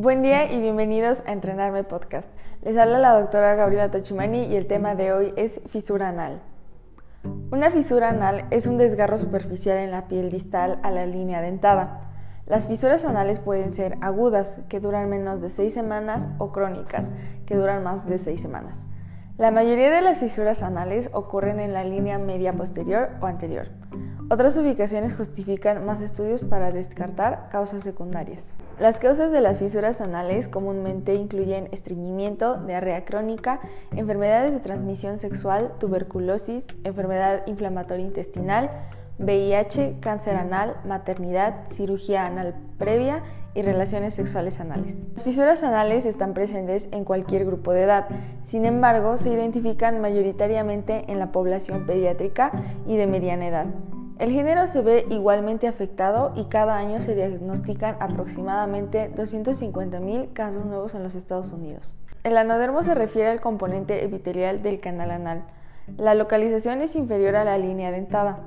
Buen día y bienvenidos a Entrenarme Podcast. Les habla la doctora Gabriela Tochimani y el tema de hoy es fisura anal. Una fisura anal es un desgarro superficial en la piel distal a la línea dentada. Las fisuras anales pueden ser agudas, que duran menos de 6 semanas, o crónicas, que duran más de 6 semanas. La mayoría de las fisuras anales ocurren en la línea media posterior o anterior. Otras ubicaciones justifican más estudios para descartar causas secundarias. Las causas de las fisuras anales comúnmente incluyen estreñimiento, diarrea crónica, enfermedades de transmisión sexual, tuberculosis, enfermedad inflamatoria intestinal, VIH, cáncer anal, maternidad, cirugía anal previa y relaciones sexuales anales. Las fisuras anales están presentes en cualquier grupo de edad, sin embargo se identifican mayoritariamente en la población pediátrica y de mediana edad. El género se ve igualmente afectado y cada año se diagnostican aproximadamente 250.000 casos nuevos en los Estados Unidos. El anodermo se refiere al componente epitelial del canal anal. La localización es inferior a la línea dentada.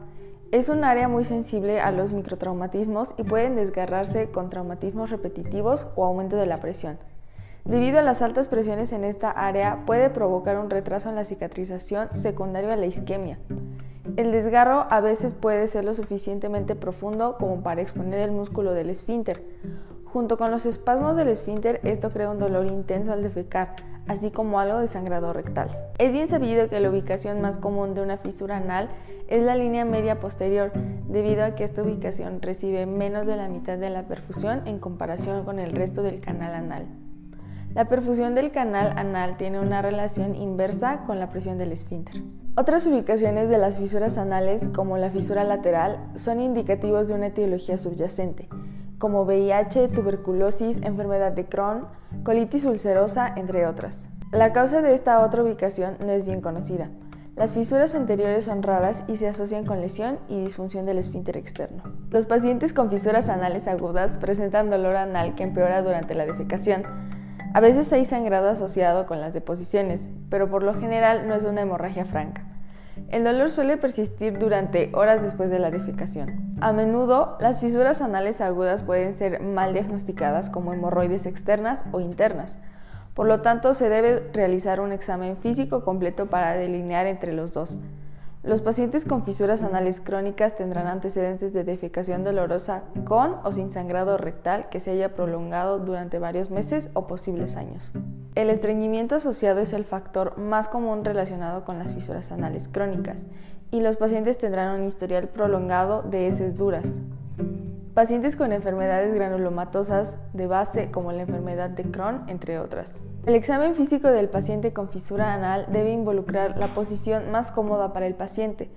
Es un área muy sensible a los microtraumatismos y pueden desgarrarse con traumatismos repetitivos o aumento de la presión. Debido a las altas presiones en esta área puede provocar un retraso en la cicatrización secundario a la isquemia. El desgarro a veces puede ser lo suficientemente profundo como para exponer el músculo del esfínter. Junto con los espasmos del esfínter, esto crea un dolor intenso al defecar, así como algo de sangrado rectal. Es bien sabido que la ubicación más común de una fisura anal es la línea media posterior, debido a que esta ubicación recibe menos de la mitad de la perfusión en comparación con el resto del canal anal. La perfusión del canal anal tiene una relación inversa con la presión del esfínter. Otras ubicaciones de las fisuras anales, como la fisura lateral, son indicativos de una etiología subyacente, como VIH, tuberculosis, enfermedad de Crohn, colitis ulcerosa, entre otras. La causa de esta otra ubicación no es bien conocida. Las fisuras anteriores son raras y se asocian con lesión y disfunción del esfínter externo. Los pacientes con fisuras anales agudas presentan dolor anal que empeora durante la defecación, a veces hay sangrado asociado con las deposiciones, pero por lo general no es una hemorragia franca. El dolor suele persistir durante horas después de la defecación. A menudo, las fisuras anales agudas pueden ser mal diagnosticadas como hemorroides externas o internas. Por lo tanto, se debe realizar un examen físico completo para delinear entre los dos. Los pacientes con fisuras anales crónicas tendrán antecedentes de defecación dolorosa con o sin sangrado rectal que se haya prolongado durante varios meses o posibles años. El estreñimiento asociado es el factor más común relacionado con las fisuras anales crónicas y los pacientes tendrán un historial prolongado de heces duras. Pacientes con enfermedades granulomatosas de base como la enfermedad de Crohn, entre otras. El examen físico del paciente con fisura anal debe involucrar la posición más cómoda para el paciente.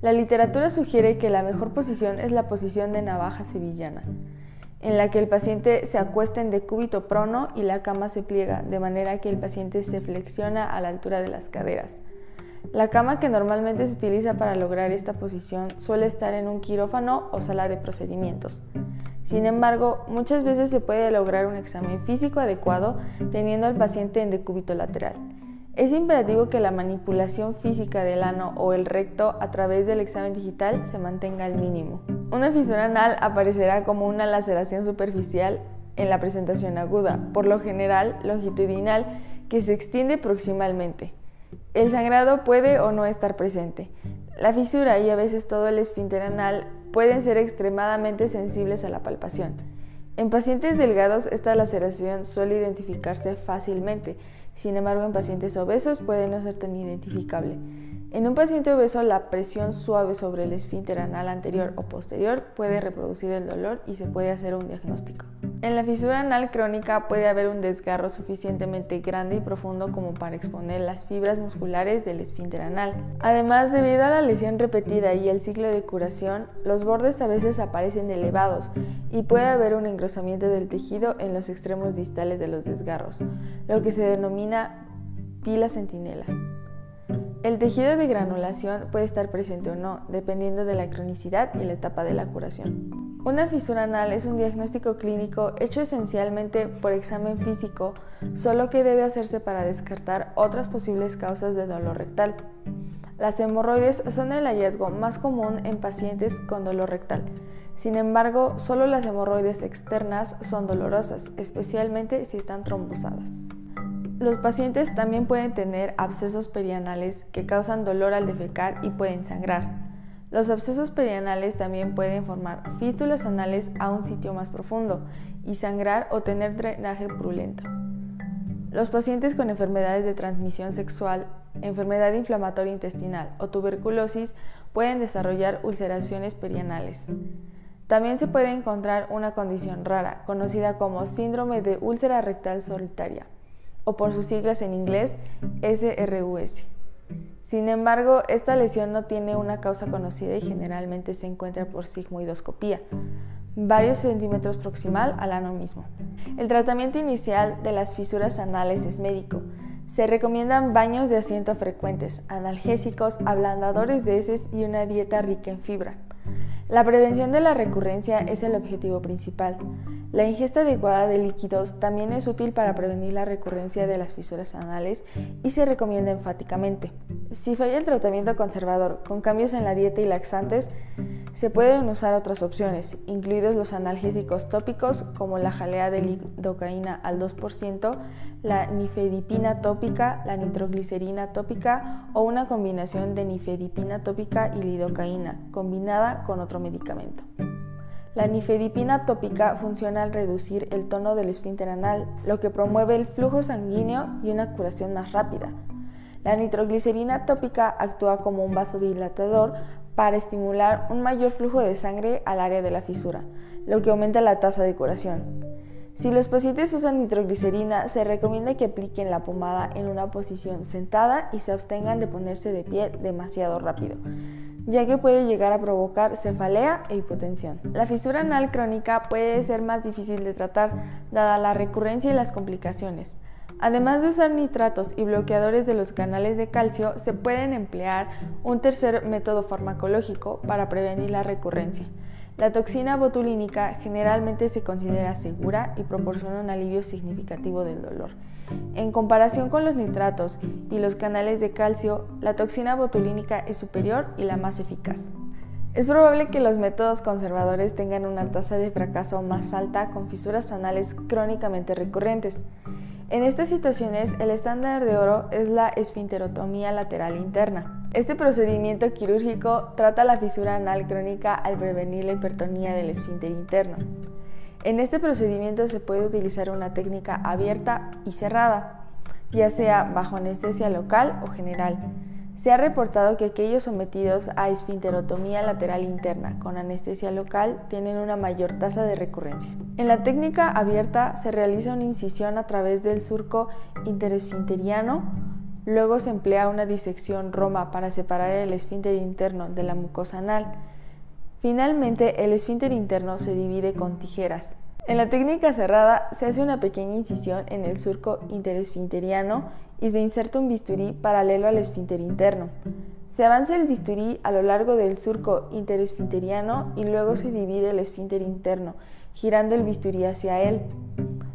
La literatura sugiere que la mejor posición es la posición de navaja sevillana, en la que el paciente se acuesta en decúbito prono y la cama se pliega, de manera que el paciente se flexiona a la altura de las caderas. La cama que normalmente se utiliza para lograr esta posición suele estar en un quirófano o sala de procedimientos. Sin embargo, muchas veces se puede lograr un examen físico adecuado teniendo al paciente en decúbito lateral. Es imperativo que la manipulación física del ano o el recto a través del examen digital se mantenga al mínimo. Una fisura anal aparecerá como una laceración superficial en la presentación aguda, por lo general longitudinal, que se extiende proximalmente. El sangrado puede o no estar presente. La fisura y a veces todo el esfínter anal pueden ser extremadamente sensibles a la palpación. En pacientes delgados esta laceración suele identificarse fácilmente, sin embargo en pacientes obesos puede no ser tan identificable. En un paciente obeso, la presión suave sobre el esfínter anal anterior o posterior puede reproducir el dolor y se puede hacer un diagnóstico. En la fisura anal crónica puede haber un desgarro suficientemente grande y profundo como para exponer las fibras musculares del esfínter anal. Además, debido a la lesión repetida y el ciclo de curación, los bordes a veces aparecen elevados y puede haber un engrosamiento del tejido en los extremos distales de los desgarros, lo que se denomina pila centinela. El tejido de granulación puede estar presente o no, dependiendo de la cronicidad y la etapa de la curación. Una fisura anal es un diagnóstico clínico hecho esencialmente por examen físico, solo que debe hacerse para descartar otras posibles causas de dolor rectal. Las hemorroides son el hallazgo más común en pacientes con dolor rectal. Sin embargo, solo las hemorroides externas son dolorosas, especialmente si están trombosadas. Los pacientes también pueden tener abscesos perianales que causan dolor al defecar y pueden sangrar. Los abscesos perianales también pueden formar fístulas anales a un sitio más profundo y sangrar o tener drenaje purulento. Los pacientes con enfermedades de transmisión sexual, enfermedad inflamatoria intestinal o tuberculosis pueden desarrollar ulceraciones perianales. También se puede encontrar una condición rara, conocida como síndrome de úlcera rectal solitaria, o por sus siglas en inglés SRUS. Sin embargo, esta lesión no tiene una causa conocida y generalmente se encuentra por sigmoidoscopía, varios centímetros proximal al ano mismo. El tratamiento inicial de las fisuras anales es médico. Se recomiendan baños de asiento frecuentes, analgésicos, ablandadores de heces y una dieta rica en fibra. La prevención de la recurrencia es el objetivo principal. La ingesta adecuada de líquidos también es útil para prevenir la recurrencia de las fisuras anales y se recomienda enfáticamente. Si falla el tratamiento conservador con cambios en la dieta y laxantes, se pueden usar otras opciones, incluidos los analgésicos tópicos como la jalea de lidocaína al 2%, la nifedipina tópica, la nitroglicerina tópica o una combinación de nifedipina tópica y lidocaína combinada con otro medicamento. La nifedipina tópica funciona al reducir el tono del esfínter anal, lo que promueve el flujo sanguíneo y una curación más rápida. La nitroglicerina tópica actúa como un vasodilatador para estimular un mayor flujo de sangre al área de la fisura, lo que aumenta la tasa de curación. Si los pacientes usan nitroglicerina, se recomienda que apliquen la pomada en una posición sentada y se abstengan de ponerse de pie demasiado rápido ya que puede llegar a provocar cefalea e hipotensión. La fisura anal crónica puede ser más difícil de tratar, dada la recurrencia y las complicaciones. Además de usar nitratos y bloqueadores de los canales de calcio, se pueden emplear un tercer método farmacológico para prevenir la recurrencia. La toxina botulínica generalmente se considera segura y proporciona un alivio significativo del dolor. En comparación con los nitratos y los canales de calcio, la toxina botulínica es superior y la más eficaz. Es probable que los métodos conservadores tengan una tasa de fracaso más alta con fisuras anales crónicamente recurrentes. En estas situaciones, el estándar de oro es la esfinterotomía lateral interna. Este procedimiento quirúrgico trata la fisura anal crónica al prevenir la hipertonía del esfínter interno. En este procedimiento se puede utilizar una técnica abierta y cerrada, ya sea bajo anestesia local o general. Se ha reportado que aquellos sometidos a esfinterotomía lateral interna con anestesia local tienen una mayor tasa de recurrencia. En la técnica abierta se realiza una incisión a través del surco interesfinteriano, luego se emplea una disección roma para separar el esfínter interno de la mucosa anal Finalmente, el esfínter interno se divide con tijeras. En la técnica cerrada se hace una pequeña incisión en el surco interesfinteriano y se inserta un bisturí paralelo al esfínter interno. Se avanza el bisturí a lo largo del surco interesfinteriano y luego se divide el esfínter interno, girando el bisturí hacia él.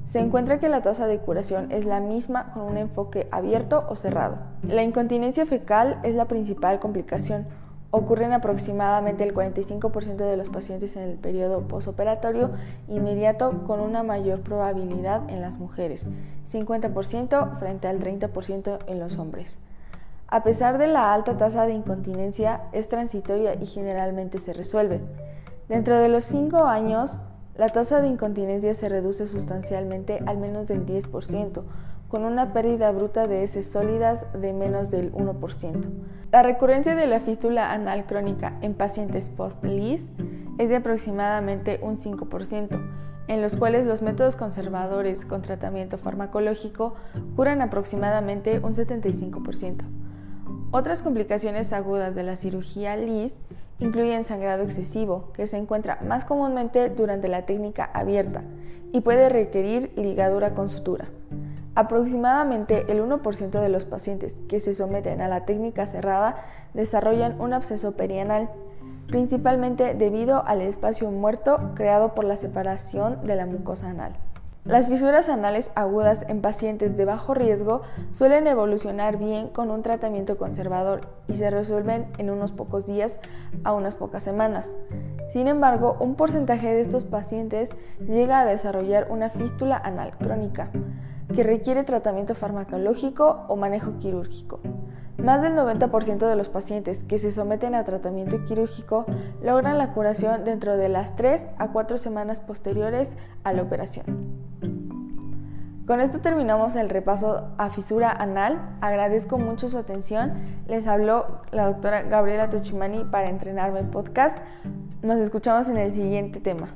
Se encuentra que la tasa de curación es la misma con un enfoque abierto o cerrado. La incontinencia fecal es la principal complicación, ocurren aproximadamente el 45% de los pacientes en el periodo posoperatorio inmediato con una mayor probabilidad en las mujeres, 50% frente al 30% en los hombres. A pesar de la alta tasa de incontinencia, es transitoria y generalmente se resuelve. Dentro de los 5 años, la tasa de incontinencia se reduce sustancialmente al menos del 10%, con una pérdida bruta de heces sólidas de menos del 1%. La recurrencia de la fístula anal crónica en pacientes post-LIS es de aproximadamente un 5%, en los cuales los métodos conservadores con tratamiento farmacológico curan aproximadamente un 75%. Otras complicaciones agudas de la cirugía LIS incluyen sangrado excesivo, que se encuentra más comúnmente durante la técnica abierta y puede requerir ligadura con sutura. Aproximadamente el 1% de los pacientes que se someten a la técnica cerrada desarrollan un absceso perianal, principalmente debido al espacio muerto creado por la separación de la mucosa anal. Las fisuras anales agudas en pacientes de bajo riesgo suelen evolucionar bien con un tratamiento conservador y se resuelven en unos pocos días a unas pocas semanas. Sin embargo, un porcentaje de estos pacientes llega a desarrollar una fístula anal crónica, que requiere tratamiento farmacológico o manejo quirúrgico. Más del 90% de los pacientes que se someten a tratamiento quirúrgico logran la curación dentro de las 3 a 4 semanas posteriores a la operación. Con esto terminamos el repaso a fisura anal. Agradezco mucho su atención. Les habló la doctora Gabriela Tochimani para entrenarme podcast. Nos escuchamos en el siguiente tema.